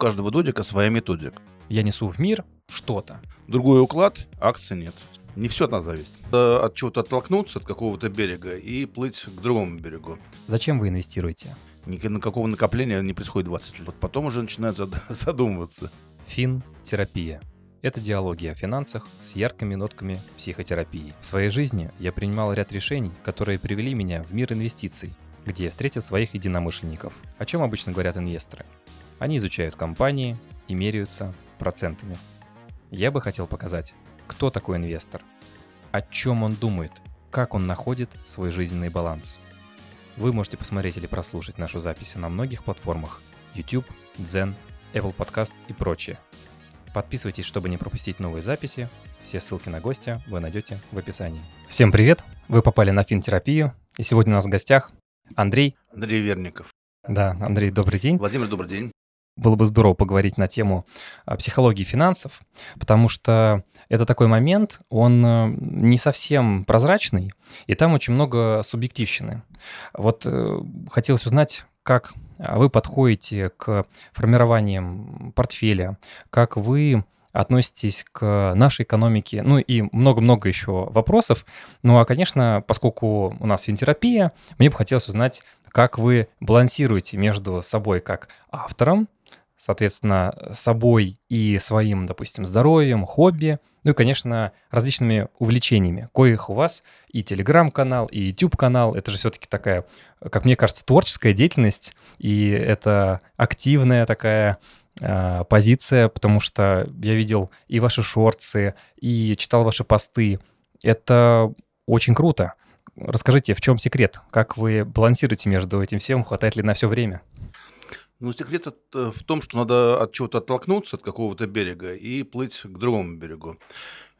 каждого додика своя методика. Я несу в мир что-то. Другой уклад, акции нет. Не все от нас зависит. Э, От чего-то оттолкнуться, от какого-то берега и плыть к другому берегу. Зачем вы инвестируете? Ни на какого накопления не происходит 20 лет. Вот потом уже начинают зад- задумываться. Фин-терапия. Это диалоги о финансах с яркими нотками психотерапии. В своей жизни я принимал ряд решений, которые привели меня в мир инвестиций, где я встретил своих единомышленников. О чем обычно говорят инвесторы? Они изучают компании и меряются процентами. Я бы хотел показать, кто такой инвестор, о чем он думает, как он находит свой жизненный баланс. Вы можете посмотреть или прослушать нашу запись на многих платформах YouTube, Zen, Apple Podcast и прочее. Подписывайтесь, чтобы не пропустить новые записи. Все ссылки на гостя вы найдете в описании. Всем привет! Вы попали на финтерапию. И сегодня у нас в гостях Андрей. Андрей Верников. Да, Андрей, добрый день. Владимир, добрый день. Было бы здорово поговорить на тему а, психологии финансов, потому что это такой момент, он э, не совсем прозрачный, и там очень много субъективщины. Вот э, хотелось узнать, как а, вы подходите к формированиям портфеля, как вы относитесь к нашей экономике, ну и много-много еще вопросов. Ну а, конечно, поскольку у нас финтерапия, мне бы хотелось узнать, как вы балансируете между собой как автором, соответственно, собой и своим, допустим, здоровьем, хобби, ну и, конечно, различными увлечениями, коих у вас и телеграм-канал, и YouTube-канал. Это же все-таки такая, как мне кажется, творческая деятельность, и это активная такая э, позиция, потому что я видел и ваши шорты, и читал ваши посты. Это очень круто. Расскажите, в чем секрет? Как вы балансируете между этим всем? Хватает ли на все время? Ну, секрет от- э, в том, что надо от чего-то оттолкнуться, от какого-то берега, и плыть к другому берегу.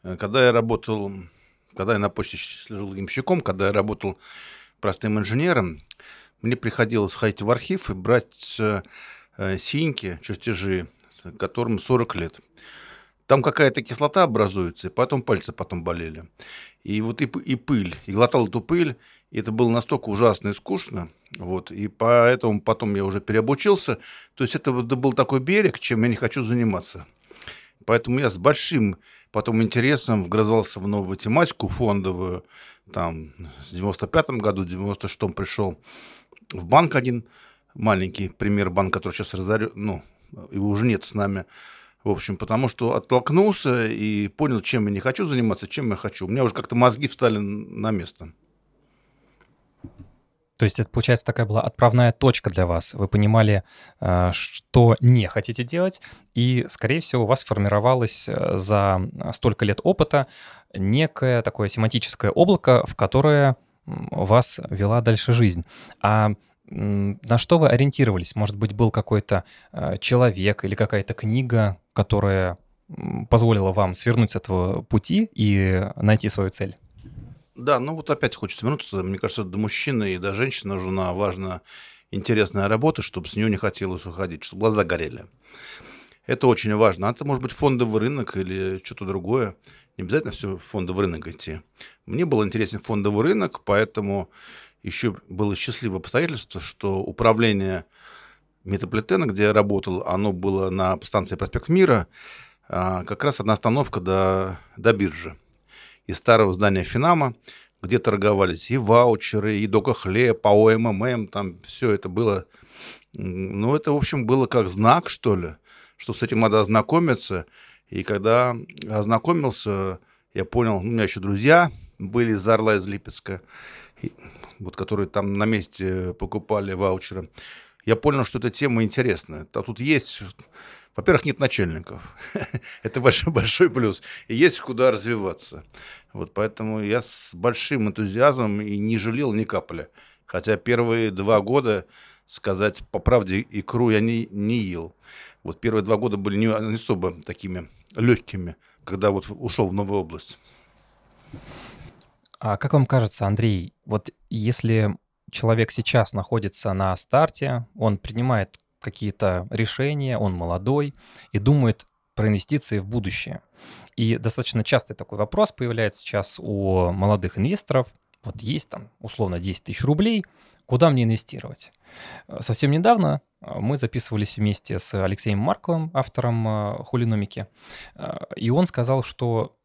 Э, Когда я работал, когда я на почте служил ямщиком, когда я работал простым инженером, мне приходилось ходить в архив и брать э, э, синьки, чертежи, которым 40 лет. Там какая-то кислота образуется, и потом пальцы потом болели. И вот и, и пыль. И глотал эту пыль, и это было настолько ужасно и скучно. Вот, и поэтому потом я уже переобучился. То есть это был такой берег, чем я не хочу заниматься. Поэтому я с большим потом интересом вгрызался в новую тематику фондовую. Там в 95 году, в 96-м пришел в банк один маленький пример банк, который сейчас разорен, ну, его уже нет с нами. В общем, потому что оттолкнулся и понял, чем я не хочу заниматься, чем я хочу. У меня уже как-то мозги встали на место. То есть это, получается, такая была отправная точка для вас. Вы понимали, э, что не хотите делать, и, скорее всего, у вас формировалось э, за столько лет опыта некое такое семантическое облако, в которое вас вела дальше жизнь. А на что вы ориентировались? Может быть, был какой-то э, человек или какая-то книга, которая позволила вам свернуть с этого пути и найти свою цель? Да, ну вот опять хочется вернуться. Мне кажется, до мужчины и до женщины нужна важная, интересная работа, чтобы с нее не хотелось уходить, чтобы глаза горели. Это очень важно. А это может быть фондовый рынок или что-то другое. Не обязательно все в фондовый рынок идти. Мне был интересен фондовый рынок, поэтому еще было счастливое обстоятельство, что управление метрополитена, где я работал, оно было на станции Проспект Мира, а, как раз одна остановка до, до биржи из старого здания Финама, где торговались и ваучеры, и Дока Хлеб, АО МММ, там все это было. Ну, это, в общем, было как знак, что ли, что с этим надо ознакомиться. И когда ознакомился, я понял, у меня еще друзья были из Орла, из Липецка, вот, которые там на месте покупали ваучеры. Я понял, что эта тема интересная. А тут есть во-первых, нет начальников. Это большой, большой плюс. И есть куда развиваться. Вот поэтому я с большим энтузиазмом и не жалел ни капли. Хотя первые два года, сказать по правде, икру я не, не ел. Вот первые два года были не, особо такими легкими, когда вот ушел в новую область. А как вам кажется, Андрей, вот если человек сейчас находится на старте, он принимает какие-то решения, он молодой и думает про инвестиции в будущее. И достаточно частый такой вопрос появляется сейчас у молодых инвесторов. Вот есть там условно 10 тысяч рублей, куда мне инвестировать? Совсем недавно мы записывались вместе с Алексеем Марковым, автором хулиномики, и он сказал, что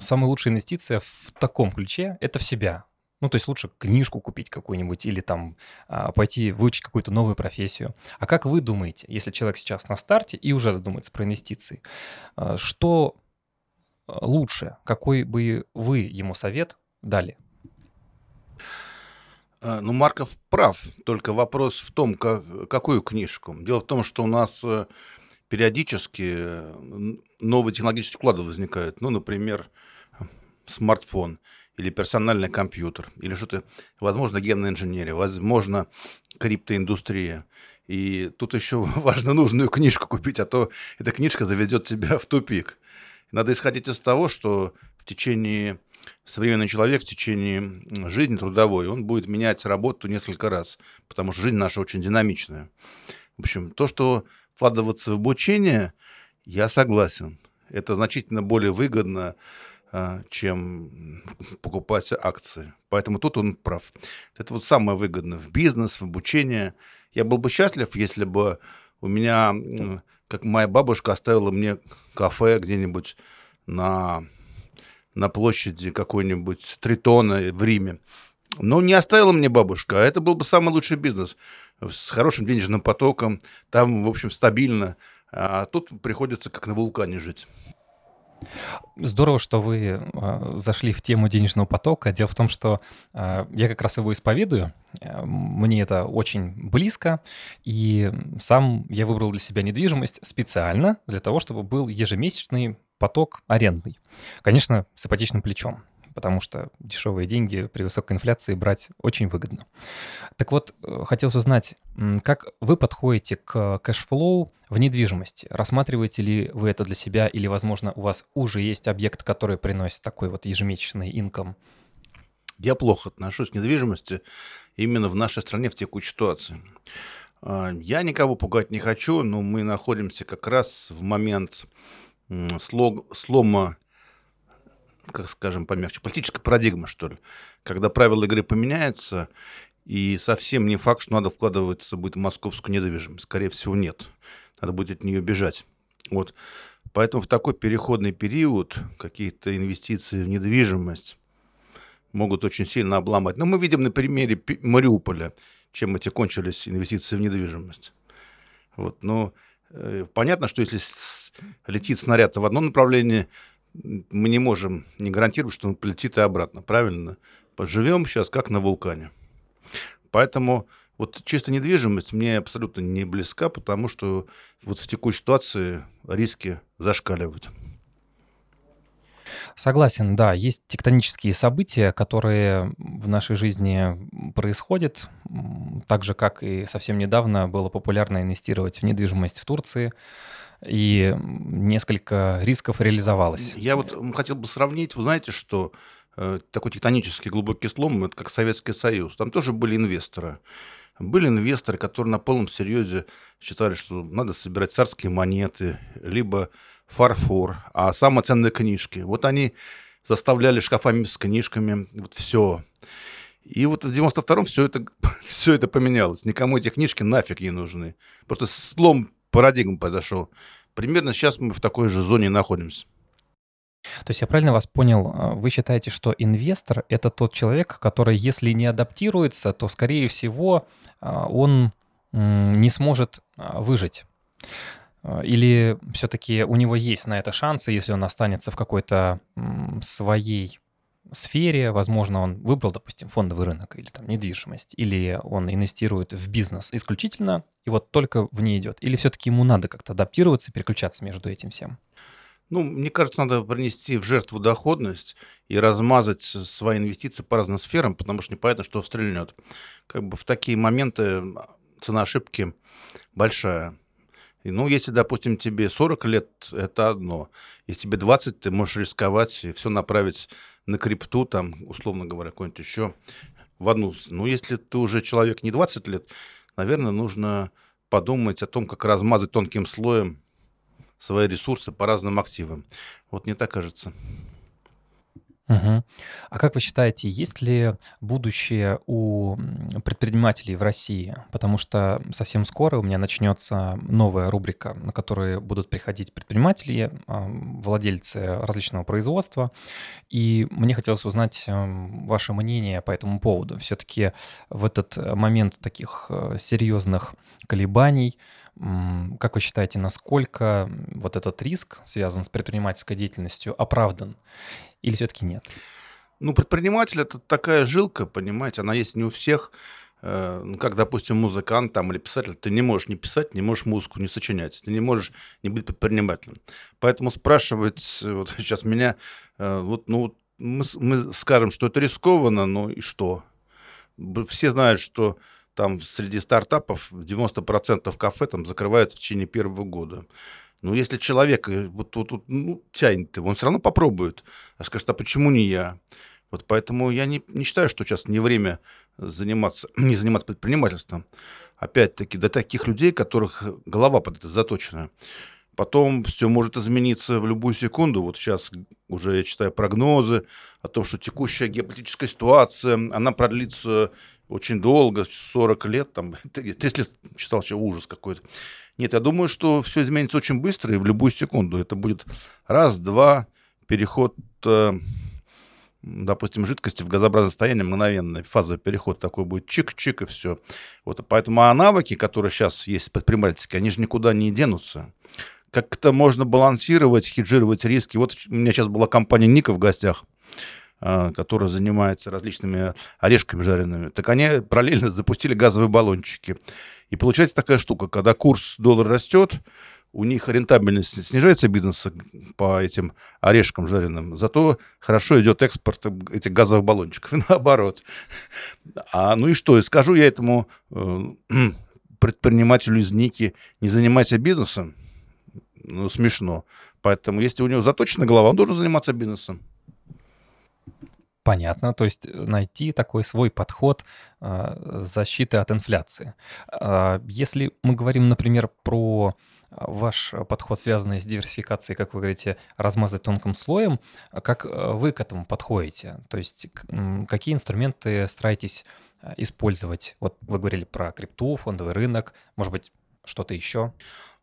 самая лучшая инвестиция в таком ключе — это в себя. Ну, то есть лучше книжку купить какую-нибудь или там а, пойти выучить какую-то новую профессию. А как вы думаете, если человек сейчас на старте и уже задумается про инвестиции, а, что а, лучше? Какой бы вы ему совет дали? Ну, Марков прав. Только вопрос в том, как, какую книжку. Дело в том, что у нас э, периодически э, новые технологические вклады возникают. Ну, например, смартфон или персональный компьютер, или что-то, возможно, генная инженерия, возможно, криптоиндустрия. И тут еще важно нужную книжку купить, а то эта книжка заведет тебя в тупик. Надо исходить из того, что в течение современный человек в течение жизни трудовой, он будет менять работу несколько раз, потому что жизнь наша очень динамичная. В общем, то, что вкладываться в обучение, я согласен. Это значительно более выгодно, чем покупать акции. Поэтому тут он прав. Это вот самое выгодное в бизнес, в обучение. Я был бы счастлив, если бы у меня, как моя бабушка оставила мне кафе где-нибудь на, на площади какой-нибудь Тритона в Риме. Но не оставила мне бабушка, а это был бы самый лучший бизнес с хорошим денежным потоком, там, в общем, стабильно. А тут приходится как на вулкане жить. Здорово, что вы э, зашли в тему денежного потока. Дело в том, что э, я как раз его исповедую. Э, мне это очень близко. И сам я выбрал для себя недвижимость специально для того, чтобы был ежемесячный поток арендный. Конечно, с ипотечным плечом потому что дешевые деньги при высокой инфляции брать очень выгодно. Так вот, э, хотелось узнать, как вы подходите к cash flow в недвижимости? Рассматриваете ли вы это для себя или, возможно, у вас уже есть объект, который приносит такой вот ежемесячный инком? Я плохо отношусь к недвижимости именно в нашей стране в текущей ситуации. А, я никого пугать не хочу, но мы находимся как раз в момент слома как скажем помягче, политическая парадигма, что ли. Когда правила игры поменяются, и совсем не факт, что надо вкладываться будет в московскую недвижимость. Скорее всего, нет. Надо будет от нее бежать. Вот. Поэтому в такой переходный период какие-то инвестиции в недвижимость могут очень сильно обломать. Но мы видим на примере Мариуполя, чем эти кончились инвестиции в недвижимость. Вот. Но э, понятно, что если летит снаряд в одно направление, мы не можем не гарантировать, что он полетит и обратно, правильно? Поживем сейчас как на вулкане. Поэтому вот чисто недвижимость мне абсолютно не близка, потому что вот в текущей ситуации риски зашкаливают. Согласен, да, есть тектонические события, которые в нашей жизни происходят, так же, как и совсем недавно было популярно инвестировать в недвижимость в Турции, и несколько рисков реализовалось. Я вот хотел бы сравнить, вы знаете, что э, такой тектонический глубокий слом, это как Советский Союз, там тоже были инвесторы. Были инвесторы, которые на полном серьезе считали, что надо собирать царские монеты, либо фарфор, а самые ценные книжки. Вот они заставляли шкафами с книжками, вот все. И вот в 92-м все это, все это поменялось. Никому эти книжки нафиг не нужны. Просто слом парадигма произошел. Примерно сейчас мы в такой же зоне находимся. То есть я правильно вас понял, а, вы считаете, что инвестор — это тот человек, который, если не адаптируется, то, скорее всего, а, он не сможет а, выжить? Или все-таки у него есть на это шансы, если он останется в какой-то своей сфере, возможно, он выбрал, допустим, фондовый рынок или там недвижимость, или он инвестирует в бизнес исключительно, и вот только в ней идет, или все-таки ему надо как-то адаптироваться, переключаться между этим всем? Ну, мне кажется, надо принести в жертву доходность и размазать свои инвестиции по разным сферам, потому что непонятно, что стрельнет. Как бы в такие моменты цена ошибки большая. И, ну, если, допустим, тебе 40 лет, это одно. Если тебе 20, ты можешь рисковать и все направить на крипту, там, условно говоря, какой-нибудь еще в одну. Ну, если ты уже человек не 20 лет, наверное, нужно подумать о том, как размазать тонким слоем свои ресурсы по разным активам. Вот мне так кажется. Мгм. А как вы считаете, есть ли будущее у предпринимателей в России? Потому что совсем скоро у меня начнется новая рубрика, на которой будут приходить предприниматели, владельцы различного производства. И мне хотелось узнать эм, ваше мнение по этому поводу. Все-таки в этот момент таких э, серьезных колебаний, как вы считаете, насколько вот этот риск, связан с предпринимательской деятельностью, оправдан? Или все-таки нет? Ну, предприниматель это такая жилка, понимаете, она есть не у всех. Э, ну, как, допустим, музыкант там или писатель, ты не можешь не писать, не можешь музыку не сочинять, ты не можешь не быть предпринимателем. Поэтому спрашивать вот сейчас меня, э, вот, ну, мы, мы скажем, что это рискованно, ну и что? Все знают, что там среди стартапов 90% кафе там закрывается в течение первого года. Ну, если человек э, вот, вот, вот ну, тянет его, он все равно попробует. А скажет, а почему не я? Вот поэтому я не, не считаю, что сейчас не время заниматься, не заниматься предпринимательством. Опять-таки, до таких людей, которых голова под это заточена. Потом все может измениться в любую секунду. Вот сейчас уже я читаю прогнозы о том, что текущая геополитическая ситуация, она продлится очень долго, 40 лет, там, 30 лет читал, что ужас какой-то. Нет, я думаю, что все изменится очень быстро и в любую секунду. Это будет раз, два, переход, э, допустим, жидкости в газообразное состояние мгновенно, фазовый переход такой будет чик-чик и все. Вот, поэтому а навыки, которые сейчас есть предпринимательские, они же никуда не денутся. Как это можно балансировать, хеджировать риски? Вот у меня сейчас была компания Ника в гостях. А, которая занимается различными орешками жареными, так они параллельно запустили газовые баллончики. И получается такая штука, когда курс доллара растет, у них рентабельность снижается бизнеса по этим орешкам жареным, зато хорошо идет экспорт этих газовых баллончиков, наоборот. А, ну и что, и скажу я этому э, предпринимателю из Ники, не занимайся бизнесом, ну, смешно. Поэтому, если у него заточена голова, он должен заниматься бизнесом. Понятно, то есть э, найти такой свой подход э, защиты от инфляции. Э, если мы говорим, например, про ваш подход, связанный с диверсификацией, как вы говорите, размазать тонким слоем, как вы к этому подходите? То есть какие инструменты стараетесь использовать? Вот вы говорили про крипту, фондовый рынок, может быть, что-то еще?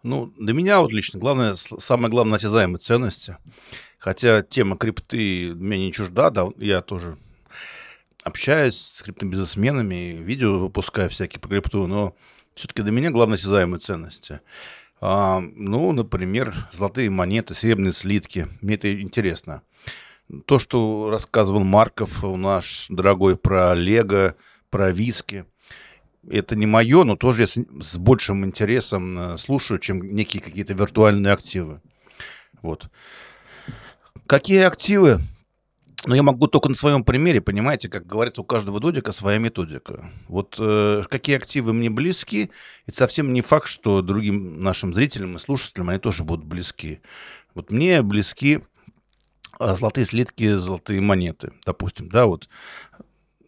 Ну, для меня вот лично главное, самое главное, осязаемые ценности. Хотя тема крипты меня не чужда, да, я тоже общаюсь с криптобизнесменами, видео выпускаю всякие по крипту, но все-таки для меня главное осязаемые ценности. А, ну, например, золотые монеты, серебряные слитки. Мне это интересно. То, что рассказывал Марков, наш дорогой, про Лего, про виски – это не мое, но тоже я с, с большим интересом э, слушаю, чем некие какие-то виртуальные активы. Вот. Какие активы? Ну, я могу только на своем примере, понимаете, как говорится, у каждого додика своя методика. Вот э, какие активы мне близки, это совсем не факт, что другим нашим зрителям и слушателям они тоже будут близки. Вот мне близки э, золотые слитки, золотые монеты, допустим, да, вот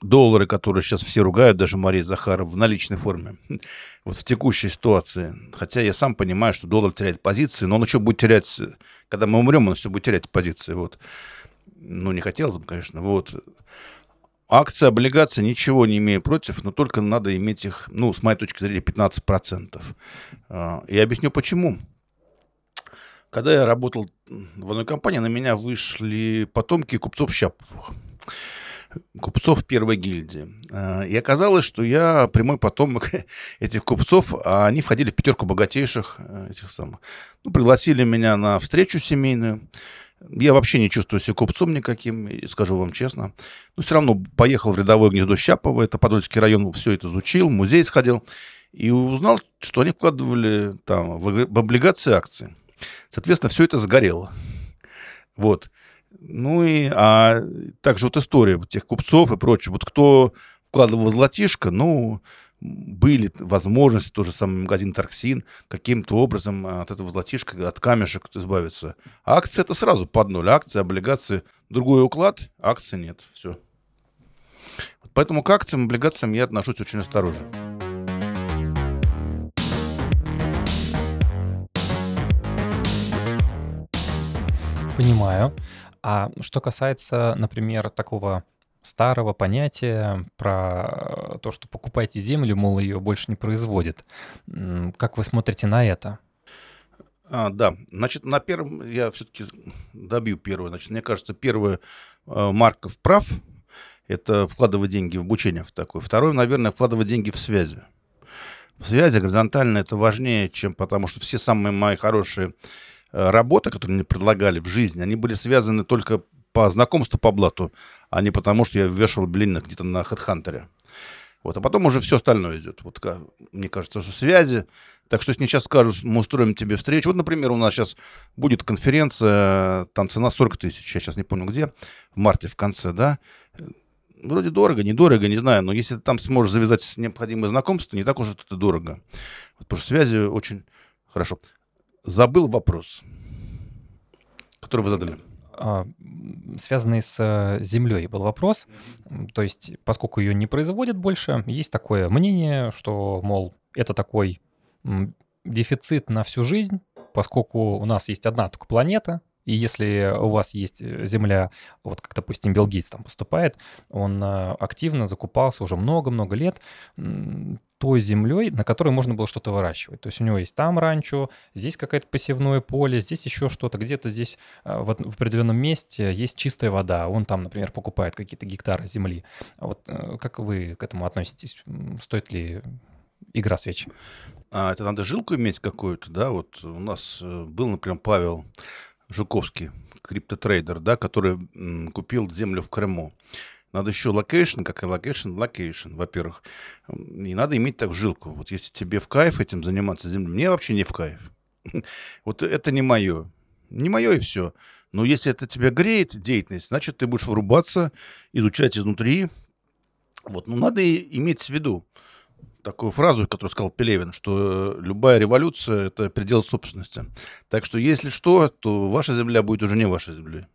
доллары, которые сейчас все ругают, даже Мария Захаров, в наличной форме, вот в текущей ситуации. Хотя я сам понимаю, что доллар теряет позиции, но он еще будет терять, когда мы умрем, он все будет терять позиции. Вот. Ну, не хотелось бы, конечно. Вот. Акции, облигации, ничего не имею против, но только надо иметь их, ну, с моей точки зрения, 15%. А, я объясню, почему. Когда я работал в одной компании, на меня вышли потомки купцов Щаповых купцов первой гильдии. А, и оказалось, что я прямой потомок этих купцов, а они входили в пятерку богатейших э, этих самых. Ну, пригласили меня на встречу семейную. Я вообще не чувствую себя купцом никаким, скажу вам честно. Но все равно поехал в рядовое гнездо Щапова, это Подольский район, все это изучил, в музей сходил. И узнал, что они вкладывали там в облигации акции. Соответственно, все это сгорело. Вот. Ну и а также вот история тех купцов и прочее. Вот кто вкладывал золотишко, ну, были возможности, тот же самый магазин Тарксин, каким-то образом от этого золотишка, от камешек избавиться. А акции это сразу под ноль. Акции, облигации, другой уклад, акции нет. Все. Поэтому к акциям, облигациям я отношусь очень осторожно. Понимаю. А что касается, например, такого старого понятия про то, что покупайте землю, мол, ее больше не производит. Как вы смотрите на это? А, да, значит, на первом я все-таки добью первое. Значит, мне кажется, первый э, Марков прав, это вкладывать деньги в обучение в такое. Второе, наверное, вкладывать деньги в связи. В связи горизонтально это важнее, чем потому что все самые мои хорошие работы, которые мне предлагали в жизни, они были связаны только по знакомству по блату, а не потому, что я вешал блин где-то на HeadHunter. Вот, а потом уже все остальное идет. Вот, мне кажется, что связи. Так что, если мне сейчас скажут, мы устроим тебе встречу. Вот, например, у нас сейчас будет конференция, там цена 40 тысяч, я сейчас не помню где, в марте в конце, да. Вроде дорого, недорого, не знаю, но если ты там сможешь завязать необходимые знакомства, не так уж это дорого. Вот, потому что связи очень хорошо. Забыл вопрос, который вы задали. А, связанный с э, землей был вопрос. То есть, поскольку ее не производят больше, есть такое мнение, что, мол, это такой дефицит на всю жизнь, поскольку у нас есть одна только планета, и если у вас есть э, земля, вот как, допустим, Билл Гейтс там поступает, он э, активно закупался уже много-много лет той землей, на которой можно было что-то выращивать. То есть у него есть там ранчо, здесь какое-то посевное поле, здесь еще что-то, где-то здесь э, в, в определенном месте есть чистая вода. Он там, например, покупает какие-то гектары земли. Вот как вы к этому относитесь? Стоит ли игра свеч? А, это надо жилку иметь какую-то, да? Вот у нас был, например, Павел Жуковский, криптотрейдер, да, который м, купил землю в Крыму. Надо еще location, как и location, location, во-первых. И надо иметь так жилку. Вот если тебе в кайф этим заниматься землей, мне вообще не в кайф. Вот это не мое. Не мое и все. Но если это тебя греет, деятельность, значит, ты будешь врубаться, изучать изнутри. Вот, ну, надо иметь в виду такую фразу, которую сказал Пелевин, что любая революция — это передел собственности. Так что, если что, то ваша земля будет уже не вашей землей.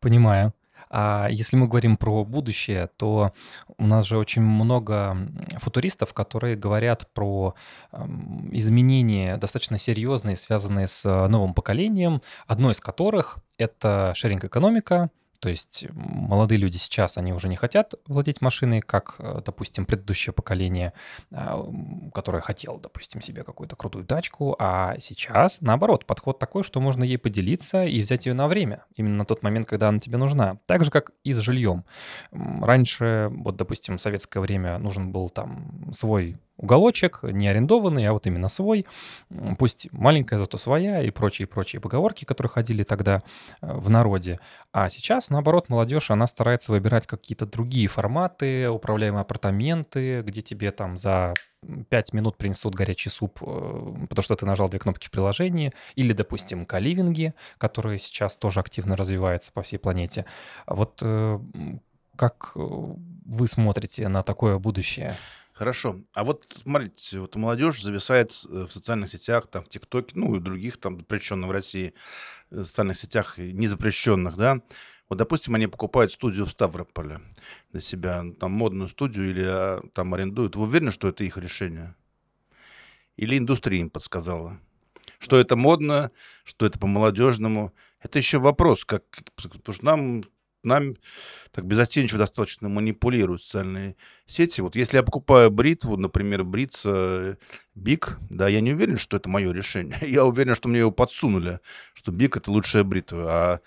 Понимаю. А если мы говорим про будущее, то у нас же очень много футуристов, которые говорят про изменения достаточно серьезные, связанные с новым поколением, одно из которых — это шеринг-экономика, то есть молодые люди сейчас, они уже не хотят владеть машиной, как, э, допустим, предыдущее поколение, а, которое хотело, допустим, себе какую-то крутую тачку, а сейчас, наоборот, подход такой, что можно ей поделиться и взять ее на время, именно на тот момент, когда она тебе нужна. Так же, как и с жильем. Раньше, вот, допустим, в советское время нужен был там свой уголочек, не арендованный, а вот именно свой, пусть маленькая, зато своя и прочие-прочие поговорки, которые ходили тогда э, в народе. А сейчас, наоборот, молодежь, она старается выбирать какие-то другие форматы, управляемые апартаменты, где тебе там за 5 минут принесут горячий суп, э, потому что ты нажал две кнопки в приложении, или, допустим, каливинги, которые сейчас тоже активно развиваются по всей планете. Вот э, как вы смотрите на такое будущее? Хорошо. А вот смотрите, вот молодежь зависает э, в социальных сетях, там, ТикТоке, ну и других там запрещенных в России э, социальных сетях, незапрещенных, да. Вот, допустим, они покупают студию в Ставрополе для себя, ну, там, модную студию или а, там арендуют. Вы уверены, что это их решение? Или индустрия им подсказала? Что это модно, что это по-молодежному? Это еще вопрос, как, потому что нам нам так беззастенчиво достаточно манипулируют социальные сети. Вот если я покупаю бритву, например, бриться Bic, да, я не уверен, что это мое решение. Я уверен, что мне его подсунули, что Bic это лучшая бритва. А,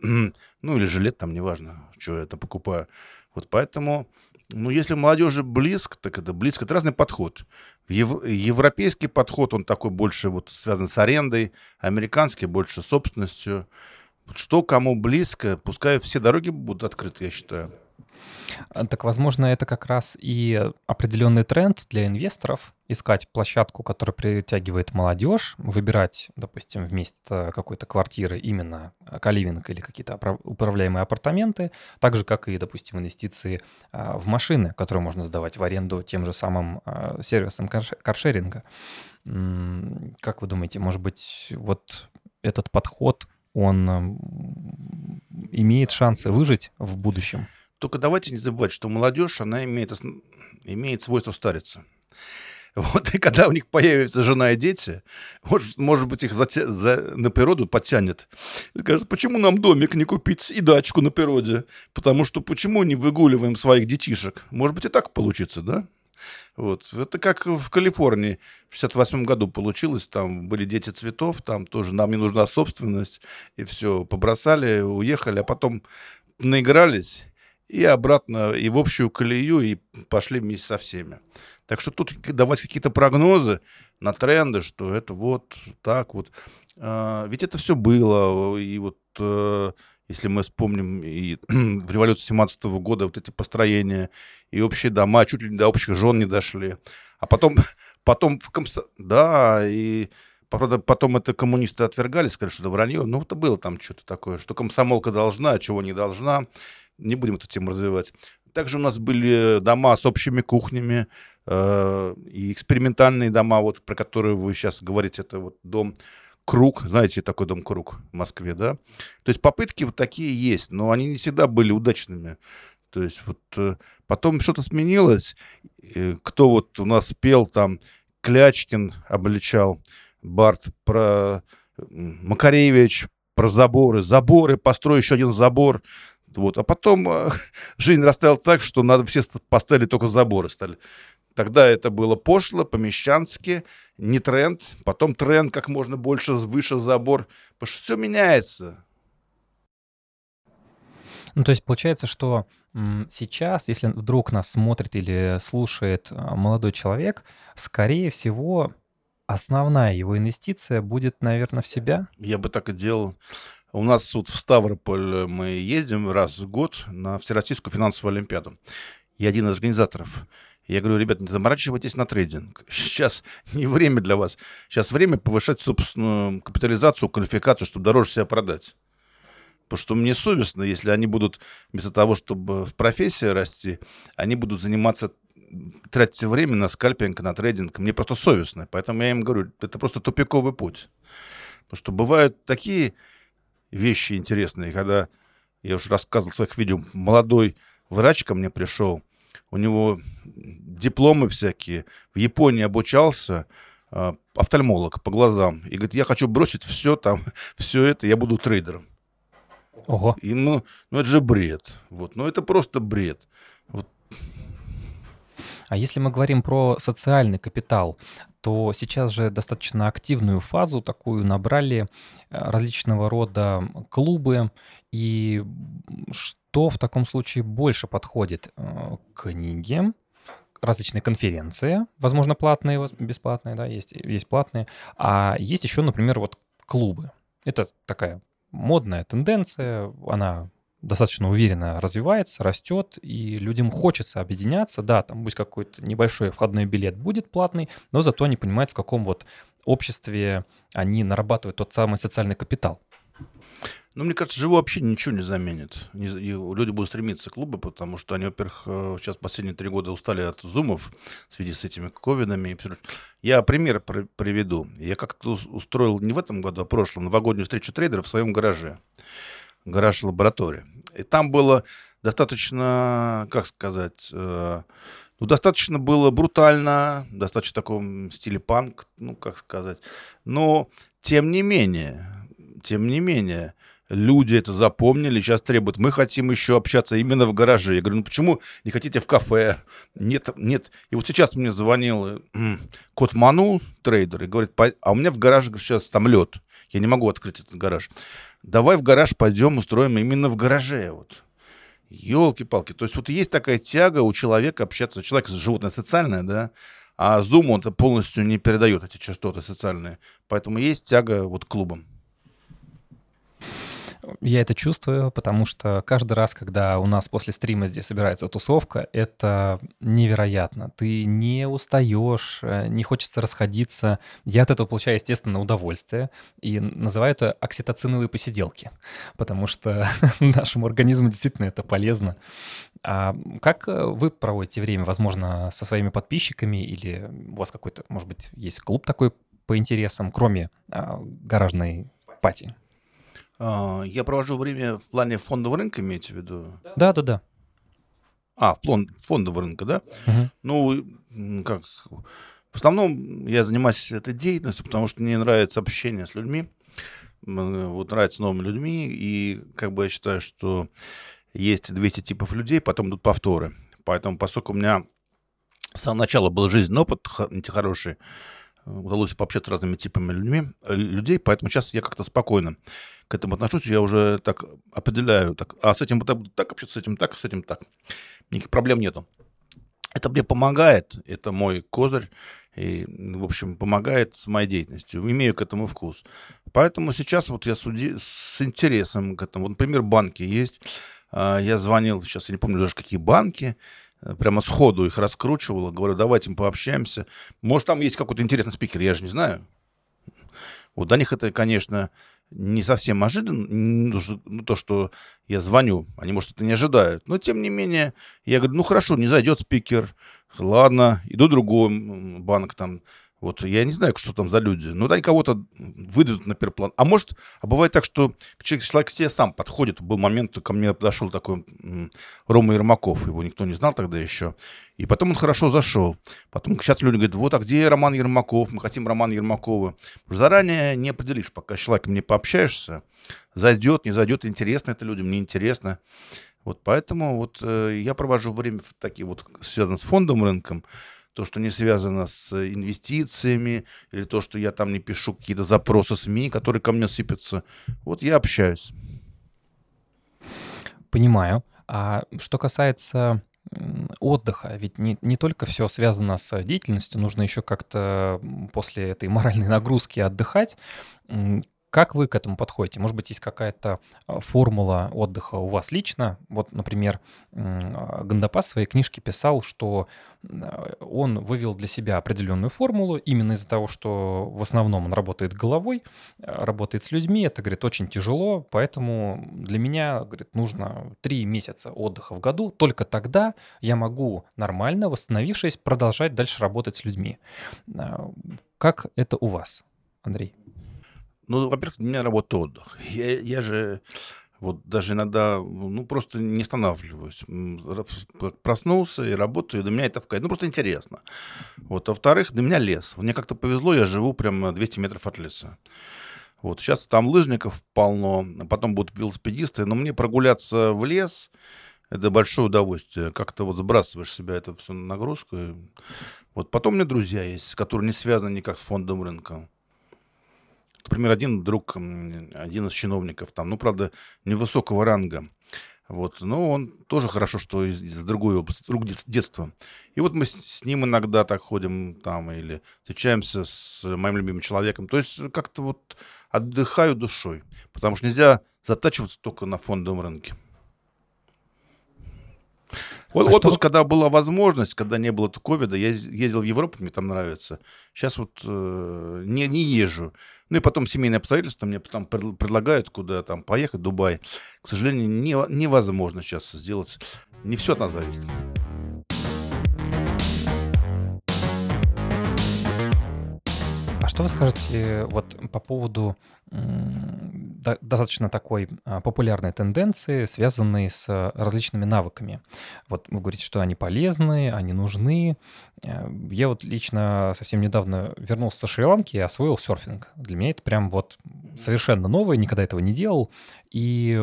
ну, или Gillette, там, неважно, что я это покупаю. Вот поэтому, ну, если молодежи близко, так это близко. Это разный подход. Ев, европейский подход, он такой больше вот связан с арендой, американский больше с собственностью. Что кому близко, пускай все дороги будут открыты, я считаю. А, так, возможно, это как раз и определенный тренд для инвесторов искать площадку, которая притягивает молодежь, выбирать, допустим, вместо какой-то квартиры именно каливинг или какие-то управляемые апартаменты, так же, как и, допустим, инвестиции а, в машины, которые можно сдавать в аренду тем же самым а, сервисом каршеринга. Как вы думаете, может быть, вот этот подход — он эм, имеет шансы выжить в будущем. Только давайте не забывать, что молодежь, она имеет, имеет свойство стариться. Вот, и когда у них появится жена и дети, может, может быть, их за, за, на природу потянет. И скажет, почему нам домик не купить и дачку на природе? Потому что почему не выгуливаем своих детишек? Может быть, и так получится, да? Вот. Это как в Калифорнии в 68 году получилось. Там были дети цветов, там тоже нам не нужна собственность. И все, побросали, уехали, а потом наигрались и обратно, и в общую колею, и пошли вместе со всеми. Так что тут давать какие-то прогнозы на тренды, что это вот так вот. А, ведь это все было, и вот э, если мы вспомним и в революцию 17 -го года вот эти построения и общие дома, чуть ли не до общих жен не дошли. А потом, потом в комсо... Да, и Правда, потом это коммунисты отвергали, сказали, что это вранье. Ну, это было там что-то такое, что комсомолка должна, а чего не должна. Не будем эту тему развивать. Также у нас были дома с общими кухнями э, и экспериментальные дома, вот про которые вы сейчас говорите, это вот дом Круг, знаете, такой дом Круг в Москве, да? То есть попытки вот такие есть, но они не всегда были удачными. То есть вот э, потом что-то сменилось. Кто вот у нас пел там, Клячкин обличал, Барт про Макаревич, про заборы. Заборы, построй еще один забор. Вот. А потом э, жизнь расставила так, что надо все поставили только заборы стали. Тогда это было пошло, помещански, не тренд. Потом тренд как можно больше, выше забор. Потому что все меняется. Ну, то есть получается, что сейчас, если вдруг нас смотрит или слушает а, молодой человек, скорее всего, основная его инвестиция будет, наверное, в себя? Я бы так и делал. У нас вот в Ставрополь мы ездим раз в год на Всероссийскую финансовую олимпиаду. Я один из организаторов. Я говорю, ребят, не заморачивайтесь на трейдинг. Сейчас не время для вас. Сейчас время повышать собственную капитализацию, квалификацию, чтобы дороже себя продать. Потому что мне совестно, если они будут, вместо того, чтобы в профессии расти, они будут заниматься, тратить время на скальпинг, на трейдинг. Мне просто совестно. Поэтому я им говорю, это просто тупиковый путь. Потому что бывают такие вещи интересные, когда, я уже рассказывал в своих видео, молодой врач ко мне пришел, у него дипломы всякие, в Японии обучался, э, офтальмолог по глазам, и говорит, я хочу бросить все там, все это, я буду трейдером. Ого. И, ну, ну, это же бред. Вот, ну, это просто бред. Вот. А если мы говорим про социальный капитал, то сейчас же достаточно активную фазу такую набрали э, различного рода клубы. И что в таком случае больше подходит? Э, книги, различные конференции, возможно, платные, бесплатные, да, есть, есть платные. А есть еще, например, вот клубы. Это такая модная тенденция, она достаточно уверенно развивается, растет, и людям хочется объединяться. Да, там пусть какой-то небольшой входной билет будет платный, но зато они понимают, в каком вот обществе они нарабатывают тот самый социальный капитал. Ну, мне кажется, живо вообще ничего не заменит. И люди будут стремиться к клубу, потому что они, во-первых, э, сейчас последние три года устали от зумов в связи с этими ковидами. Я пример приведу. Я как-то устроил не в этом году, а в прошлом новогоднюю встречу трейдеров в своем гараже. Гараж лаборатория. И там было достаточно, как сказать, э, ну, достаточно было брутально, достаточно в таком стиле панк, ну, как сказать. Но, тем не менее, тем не менее, люди это запомнили, сейчас требуют, мы хотим еще общаться именно в гараже. Я говорю, ну почему не хотите в кафе? Нет, нет. И вот сейчас мне звонил кот Ману, трейдер, и говорит, а у меня в гараже сейчас там лед. Я не могу открыть этот гараж. Давай в гараж пойдем, устроим именно в гараже. Вот. Елки-палки. То есть вот есть такая тяга у человека общаться. Человек животное социальное, да, а Zoom он полностью не передает эти частоты социальные. Поэтому есть тяга вот к клубам. Я это чувствую, потому что каждый раз, когда у нас после стрима здесь собирается тусовка, это невероятно. Ты не устаешь, э, не хочется расходиться. Я от этого получаю, естественно, удовольствие. И называю это окситоциновые посиделки, потому что нашему организму действительно это полезно. А как э, вы проводите время, возможно, со своими подписчиками или у вас какой-то, может быть, есть клуб такой по интересам, кроме а, гаражной пати? А, я провожу время в плане фондового рынка, имеете в виду? Да, да, да. А, в план фондового рынка, да? Угу. Ну, как основном я занимаюсь этой деятельностью, потому что мне нравится общение с людьми, вот нравится новыми людьми, и как бы я считаю, что есть 200 типов людей, потом идут повторы. Поэтому, поскольку у меня с самого начала был жизненный опыт хороший, удалось пообщаться с разными типами людьми, э, людей, поэтому сейчас я как-то спокойно к этому отношусь, я уже так определяю, так, а с этим так, так общаться, с этим так, с этим так. Никаких проблем нету. Это мне помогает, это мой козырь, и, в общем, помогает с моей деятельностью. Имею к этому вкус. Поэтому сейчас вот я суди... с интересом к этому. Вот, например, банки есть. А, я звонил, сейчас я не помню даже какие банки, э, прямо сходу их раскручивал, говорю, давайте мы пообщаемся. Может, там есть какой-то интересный спикер, я же не знаю. Вот для них это, конечно, не совсем ожиданно, ну, то, что я звоню, они, может, это не ожидают. Но, тем не менее, я говорю, ну, хорошо, не зайдет спикер, ладно, иду в другой банк, там, вот я не знаю, что там за люди. но они кого-то выдадут на первый план. А может, а бывает так, что человек к тебе сам подходит. Был момент, ко мне подошел такой Рома Ермаков. Его никто не знал тогда еще. И потом он хорошо зашел. Потом сейчас люди говорят, вот, а где Роман Ермаков? Мы хотим Романа Ермакова. Заранее не определишь, пока с человеком не пообщаешься. Зайдет, не зайдет, интересно это людям, не интересно. Вот поэтому вот э, я провожу время такие вот связано с фондовым рынком то, что не связано с инвестициями, или то, что я там не пишу какие-то запросы СМИ, которые ко мне сыпятся. Вот я общаюсь. Понимаю. А что касается отдыха, ведь не, не только все связано с деятельностью, нужно еще как-то после этой моральной нагрузки отдыхать. Как вы к этому подходите? Может быть, есть какая-то а, формула отдыха у вас лично? Вот, например, а, Гандапас в своей книжке писал, что а, он вывел для себя определенную формулу именно из-за того, что в основном он работает головой, работает с людьми. Это, говорит, очень тяжело, поэтому для меня, говорит, нужно три месяца отдыха в году. Только тогда я могу нормально, восстановившись, продолжать дальше работать с людьми. Как это у вас, Андрей? Ну, во-первых, для меня работа отдых. Я, я же вот даже иногда, ну, просто не останавливаюсь. Проснулся и работаю, и для меня это в кайф. Ну, просто интересно. Вот. А во-вторых, для меня лес. Мне как-то повезло, я живу прямо 200 метров от леса. Вот. Сейчас там лыжников полно, потом будут велосипедисты, но мне прогуляться в лес — это большое удовольствие. Как-то вот сбрасываешь себя это все нагрузку. Вот потом у меня друзья есть, которые не связаны никак с фондом рынка. Например, один друг, один из чиновников, там, ну, правда, невысокого ранга, вот, но он тоже хорошо, что из, из другой области, друг детства. И вот мы с, с ним иногда так ходим там или встречаемся с моим любимым человеком. То есть как-то вот отдыхаю душой, потому что нельзя затачиваться только на фондовом рынке. Вот а отпуск, что... когда была возможность, когда не было ковида, я ездил в Европу, мне там нравится. Сейчас вот э, не, не езжу. Ну и потом семейные обстоятельства мне там предлагают куда там поехать, Дубай. К сожалению, не, невозможно сейчас сделать. Не все от нас зависит. Что вы скажете вот по поводу достаточно такой а, популярной тенденции, связанной с а, различными навыками. Вот вы говорите, что они полезны, они нужны. Э, я вот лично совсем недавно вернулся со Шри-Ланки и освоил серфинг. Для меня это прям вот совершенно новое, никогда этого не делал. И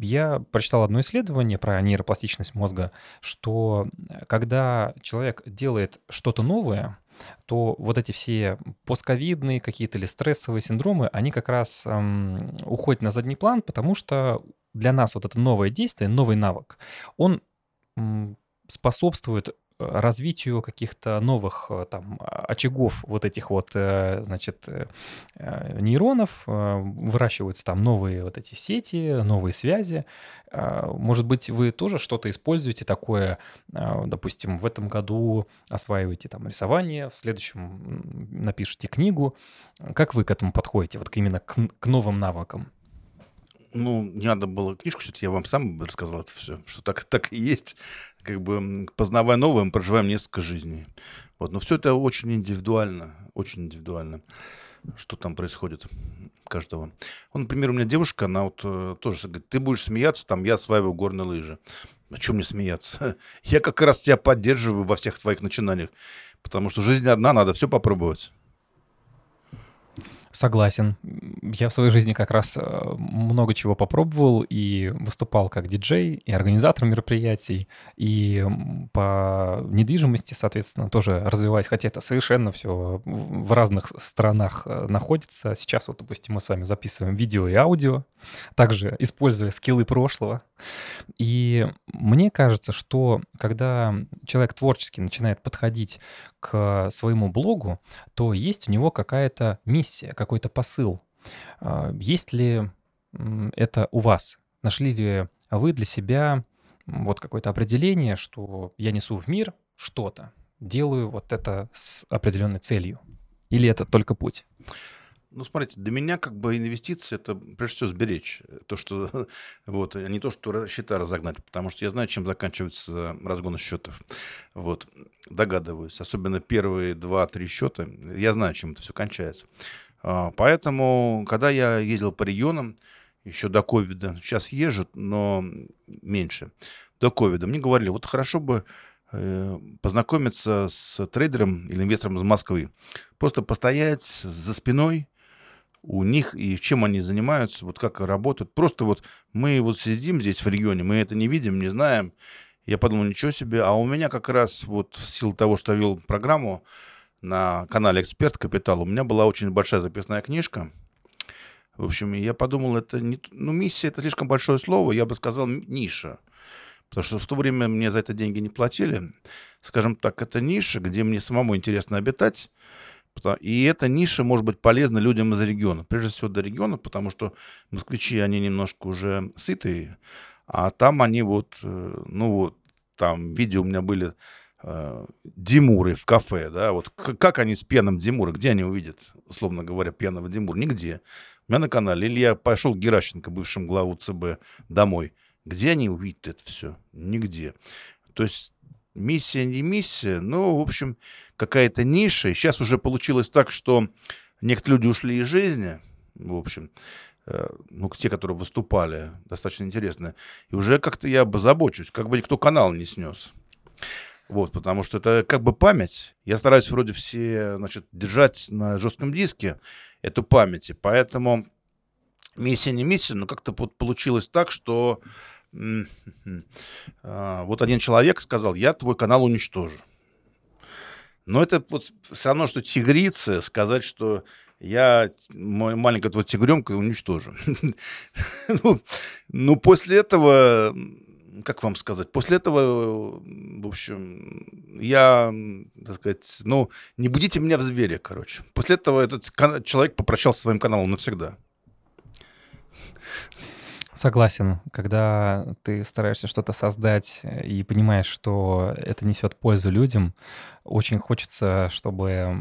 я прочитал одно исследование про нейропластичность мозга, что э, когда человек делает что-то новое, то вот эти все постковидные какие-то или стрессовые синдромы, они как раз эм, уходят на задний план, потому что для нас вот это новое действие, новый навык, он способствует развитию каких-то новых э, там очагов вот этих вот, э, значит, э, нейронов, выращиваются там новые вот эти сети, новые связи. Может быть, вы тоже что-то используете такое, допустим, в этом году осваиваете там рисование, в следующем напишите книгу. Как вы к этому подходите, вот именно к, к новым навыкам? Ну, не надо было книжку читать, я вам сам рассказал это все, что так, так и есть. Как бы познавая новое, мы проживаем несколько жизней. Вот. Но все это очень индивидуально, очень индивидуально, что там происходит каждого. Вот, например, у меня девушка, она вот э, тоже говорит, ты будешь смеяться, там, я осваиваю горные лыжи. О чем мне смеяться? Я как раз тебя поддерживаю во всех твоих начинаниях, потому что жизнь одна, надо все попробовать. Согласен. Я в своей жизни как раз э, много чего попробовал и выступал как диджей, и организатор мероприятий, и по недвижимости, соответственно, тоже развиваюсь, хотя это совершенно все в разных странах э, находится. Сейчас вот, допустим, мы с вами записываем видео и аудио, также используя скиллы прошлого. И мне кажется, что когда человек творчески начинает подходить к своему блогу, то есть у него какая-то миссия, какой-то посыл. А, есть ли это у вас? Нашли ли вы для себя вот какое-то определение, что я несу в мир что-то, делаю вот это с определенной целью? Или это только путь? Ну, смотрите, для меня как бы инвестиции это прежде всего сберечь. То, что вот, а не то, что счета разогнать, потому что я знаю, чем заканчивается разгон счетов. Вот, догадываюсь. Особенно первые два-три счета, я знаю, чем это все кончается. А, поэтому, когда я ездил по регионам, еще до ковида, сейчас езжу, но меньше, до ковида, мне говорили, вот хорошо бы э, познакомиться с трейдером или инвестором из Москвы. Просто постоять за спиной, у них и чем они занимаются, вот как работают. Просто вот мы вот сидим здесь в регионе, мы это не видим, не знаем. Я подумал, ничего себе. А у меня как раз вот в силу того, что я вел программу на канале «Эксперт Капитал», у меня была очень большая записная книжка. В общем, я подумал, это не... Ну, миссия — это слишком большое слово, я бы сказал, ниша. Потому что в то время мне за это деньги не платили. Скажем так, это ниша, где мне самому интересно обитать. И эта ниша может быть полезна людям из региона. Прежде всего до региона, потому что москвичи, они немножко уже сытые, а там они вот, э, ну вот, там видео у меня были э, Димуры в кафе, да, вот как они с пьяным Димура, где они увидят, условно говоря, пьяного Димура? Нигде. У меня на канале. Или я пошел к Геращенко, бывшему главу ЦБ, домой. Где они увидят это все? Нигде. То есть миссия не миссия, но, в общем, какая-то ниша. Сейчас уже получилось так, что некоторые люди ушли из жизни, в общем, э, ну, те, которые выступали, достаточно интересно. И уже как-то я забочусь, как бы никто канал не снес. Вот, потому что это как бы память. Я стараюсь вроде все, значит, держать на жестком диске эту память. И поэтому миссия не миссия, но как-то вот получилось так, что вот один человек сказал, я твой канал уничтожу. Но это вот все равно, что тигрица сказать, что я маленькая твой тигренка уничтожу. ну, ну, после этого, как вам сказать, после этого, в общем, я, так сказать, ну, не будите меня в звере, короче. После этого этот человек попрощался со своим каналом навсегда. Согласен. Когда ты стараешься что-то создать э, и понимаешь, что это несет пользу людям, очень хочется, чтобы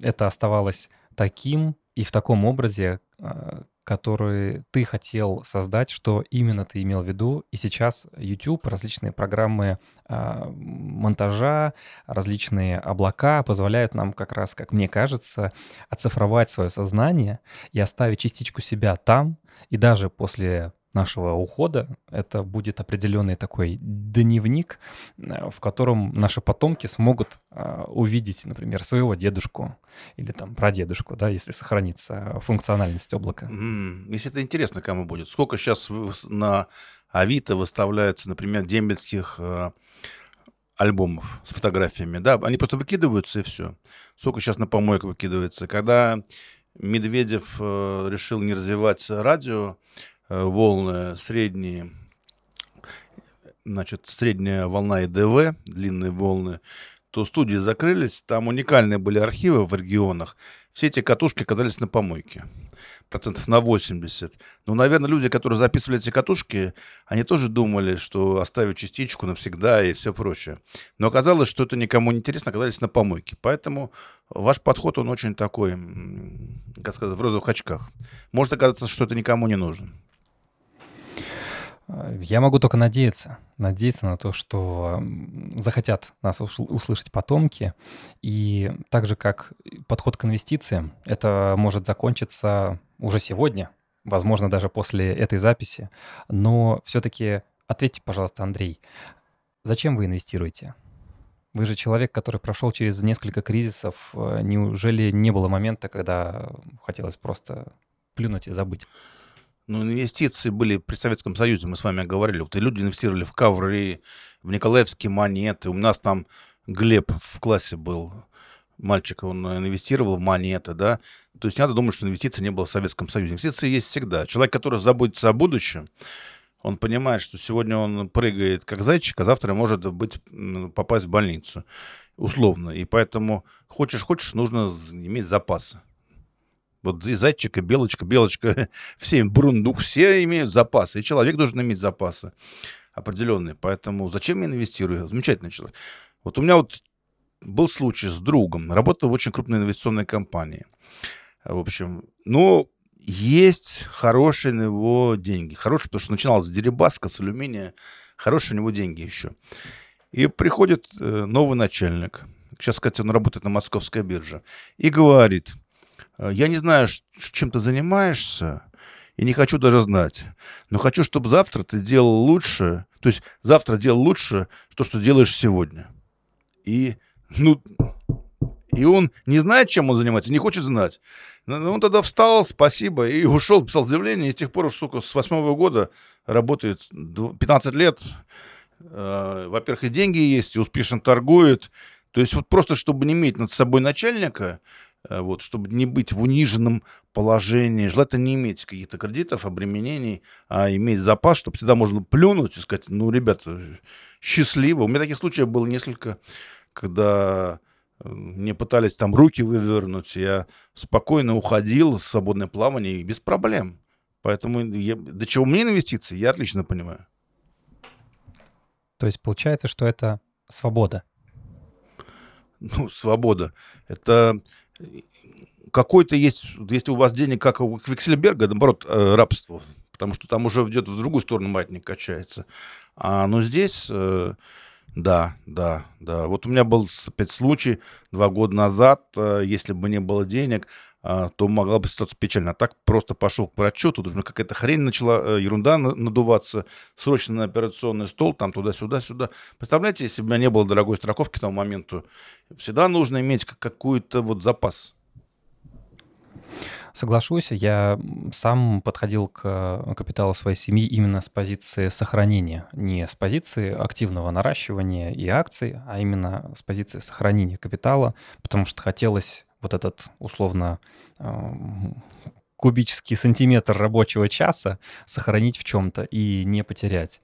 это оставалось таким и в таком образе, а, который ты хотел создать, что именно ты имел в виду. И сейчас YouTube, различные программы э, монтажа, различные облака позволяют нам как раз, как мне кажется, оцифровать свое сознание и оставить частичку себя там. И даже после нашего ухода. Это будет определенный такой дневник, э, в котором наши потомки смогут э, увидеть, например, своего дедушку или там прадедушку, да, если сохранится функциональность облака. Если это интересно, кому будет. Сколько сейчас на Авито выставляется, например, дембельских э, альбомов с фотографиями, да, они просто выкидываются и все. Сколько сейчас на помойку выкидывается. Когда Медведев решил не развивать радио, волны средние, значит, средняя волна ИДВ, длинные волны, то студии закрылись, там уникальные были архивы в регионах, все эти катушки оказались на помойке, процентов на 80. Ну, наверное, люди, которые записывали эти катушки, они тоже думали, что оставят частичку навсегда и все прочее. Но оказалось, что это никому не интересно, оказались на помойке. Поэтому ваш подход, он очень такой, как сказать, в розовых очках. Может оказаться, что это никому не нужно. Я могу только надеяться, надеяться на то, что захотят нас услышать потомки. И так же, как подход к инвестициям, это может закончиться уже сегодня, возможно, даже после этой записи. Но все-таки Ответьте, пожалуйста, Андрей, зачем вы инвестируете? Вы же человек, который прошел через несколько кризисов. Э, неужели не было момента, когда хотелось просто плюнуть и забыть? Ну, инвестиции были при Советском Союзе, мы с вами говорили. Вот и люди инвестировали в ковры, в Николаевские монеты. У нас там Глеб в классе был, мальчик, он инвестировал в монеты, да. То есть не надо думать, что инвестиций не было в Советском Союзе. Инвестиции есть всегда. Человек, который заботится о будущем, он понимает, что сегодня он прыгает как зайчик, а завтра может быть попасть в больницу, условно. И поэтому хочешь-хочешь, нужно иметь запасы. Вот и зайчик, и белочка, белочка, все, бурундук, все имеют запасы. И человек должен иметь запасы определенные. Поэтому зачем я инвестирую? Замечательный человек. Вот у меня вот был случай с другом. Работал в очень крупной инвестиционной компании. В общем, ну, есть хорошие на него деньги. Хорошие, потому что начинал с Дерибаска, с алюминия. Хорошие у него деньги еще. И приходит э, новый начальник. Сейчас, кстати, он работает на московской бирже. И говорит, «Э, я не знаю, чем ты занимаешься, и не хочу даже знать. Но хочу, чтобы завтра ты делал лучше, то есть завтра делал лучше то, что делаешь сегодня. И, ну, и он не знает, чем он занимается, не хочет знать. Ну, он тогда встал, спасибо, и ушел, писал заявление, и с тех пор, сука, с восьмого года работает 15 лет. Э, во-первых, и деньги есть, и успешно торгует. То есть вот просто, чтобы не иметь над собой начальника, э, вот, чтобы не быть в униженном положении, желательно не иметь каких-то кредитов, обременений, а иметь запас, чтобы всегда можно плюнуть и сказать, ну, ребята, счастливо. У меня таких случаев было несколько, когда мне пытались там руки вывернуть, я спокойно уходил в свободное плавание и без проблем. Поэтому я, до чего мне инвестиции, я отлично понимаю. То есть получается, что это свобода? Ну, свобода. Это какой-то есть, если у вас денег, как у Квиксельберга, наоборот, э, рабство. Потому что там уже идет в другую сторону маятник качается. А, но здесь э, да, да, да. Вот у меня был опять случай два года назад, э, если бы не было денег, то могла бы ситуация печально. А так просто пошел к врачу, тут уже какая-то хрень начала, э, ерунда надуваться, срочно на операционный стол, там туда-сюда, сюда. Представляете, если бы у меня не было дорогой страховки к тому моменту, всегда нужно иметь какой-то вот запас. Соглашусь, я сам подходил к э, капиталу своей семьи именно с позиции сохранения, не с позиции активного наращивания и акций, а именно с позиции сохранения капитала, потому что хотелось вот этот условно эм, кубический сантиметр рабочего часа сохранить в чем-то и не потерять.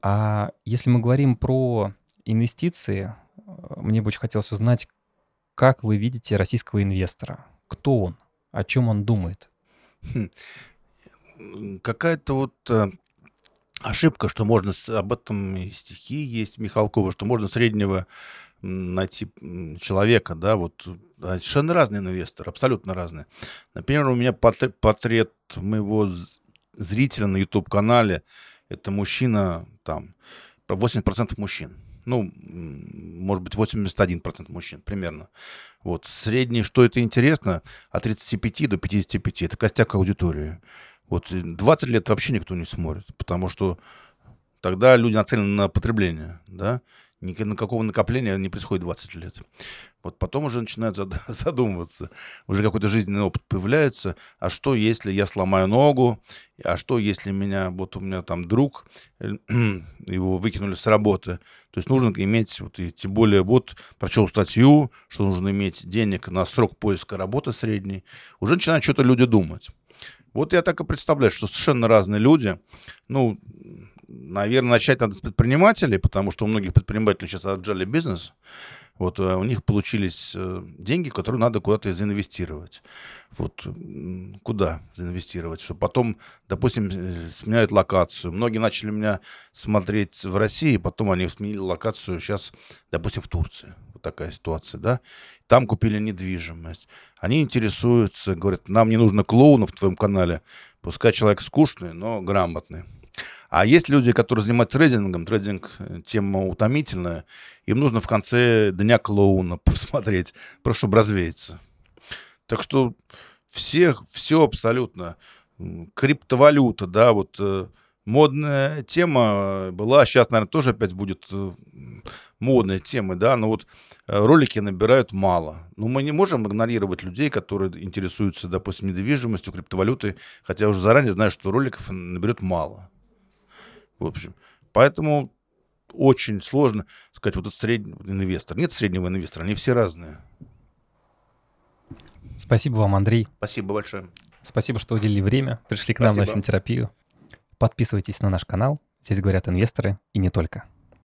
А если мы говорим про инвестиции, э, мне бы очень хотелось узнать, как вы видите российского инвестора? Кто он? О чем он думает? Хм. Какая-то вот э, ошибка, что можно об этом и стихи есть Михалкова, что можно среднего найти человека, да, вот совершенно разные инвесторы, абсолютно разные. Например, у меня портрет, портрет моего зрителя на YouTube-канале, это мужчина, там, 80% мужчин ну, может быть, 81% мужчин примерно. Вот. Средний, что это интересно, от 35 до 55. Это костяк аудитории. Вот 20 лет вообще никто не смотрит, потому что тогда люди нацелены на потребление, да, никакого накопления не происходит 20 лет. Вот потом уже начинают задумываться, уже какой-то жизненный опыт появляется, а что, если я сломаю ногу, а что, если меня, вот у меня там друг, э, его выкинули с работы, то есть нужно иметь, вот, и тем более, вот прочел статью, что нужно иметь денег на срок поиска работы средний, уже начинают что-то люди думать. Вот я так и представляю, что совершенно разные люди, ну, наверное, начать надо с предпринимателей, потому что у многих предпринимателей сейчас отжали бизнес, вот э, у них получились э, деньги, которые надо куда-то заинвестировать. Вот куда заинвестировать, чтобы потом, допустим, э, сменяют локацию. Многие начали меня смотреть в России, потом они сменили локацию сейчас, допустим, в Турции. Вот такая ситуация, да. Там купили недвижимость. Они интересуются, говорят, нам не нужно клоунов в твоем канале. Пускай человек скучный, но грамотный. А есть люди, которые занимаются трейдингом, трейдинг э, тема утомительная, им нужно в конце дня клоуна посмотреть, просто чтобы развеяться. Так что всех, все абсолютно. Криптовалюта, да, вот э, модная тема была, сейчас, наверное, тоже опять будет э, модной темой, да, но вот э, ролики набирают мало. Но мы не можем игнорировать людей, которые интересуются, допустим, недвижимостью, криптовалютой, хотя уже заранее знаю, что роликов наберет мало. В общем, поэтому очень сложно сказать, вот этот средний инвестор. Нет среднего инвестора, они все разные. Спасибо вам, Андрей. Спасибо большое. Спасибо, что уделили время, пришли к нам Спасибо. на финтерапию. Подписывайтесь на наш канал. Здесь говорят инвесторы и не только.